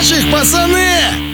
наших, пацаны!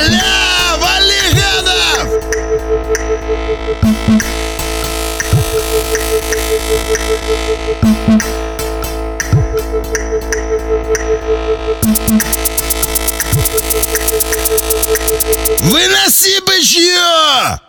Аля, вали гадов! Выноси бычье!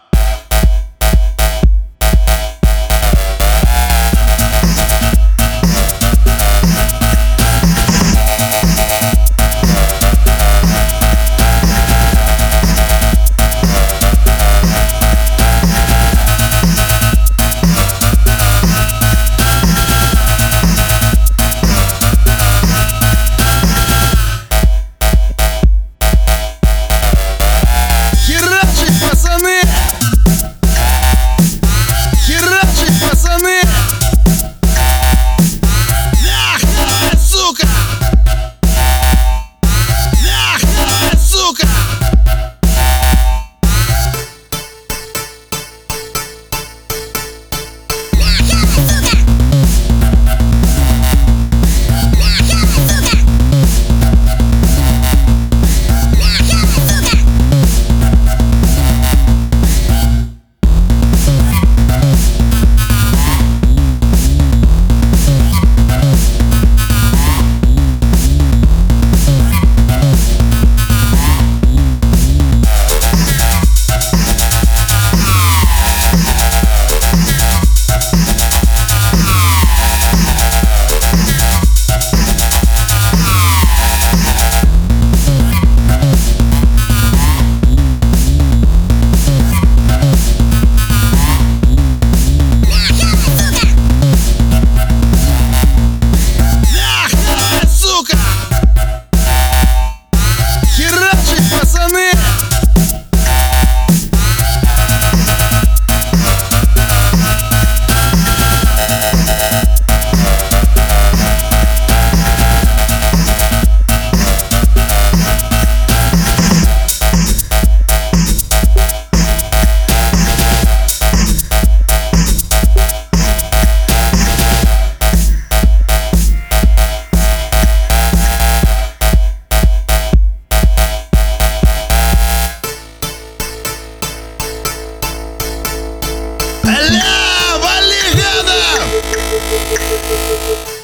Música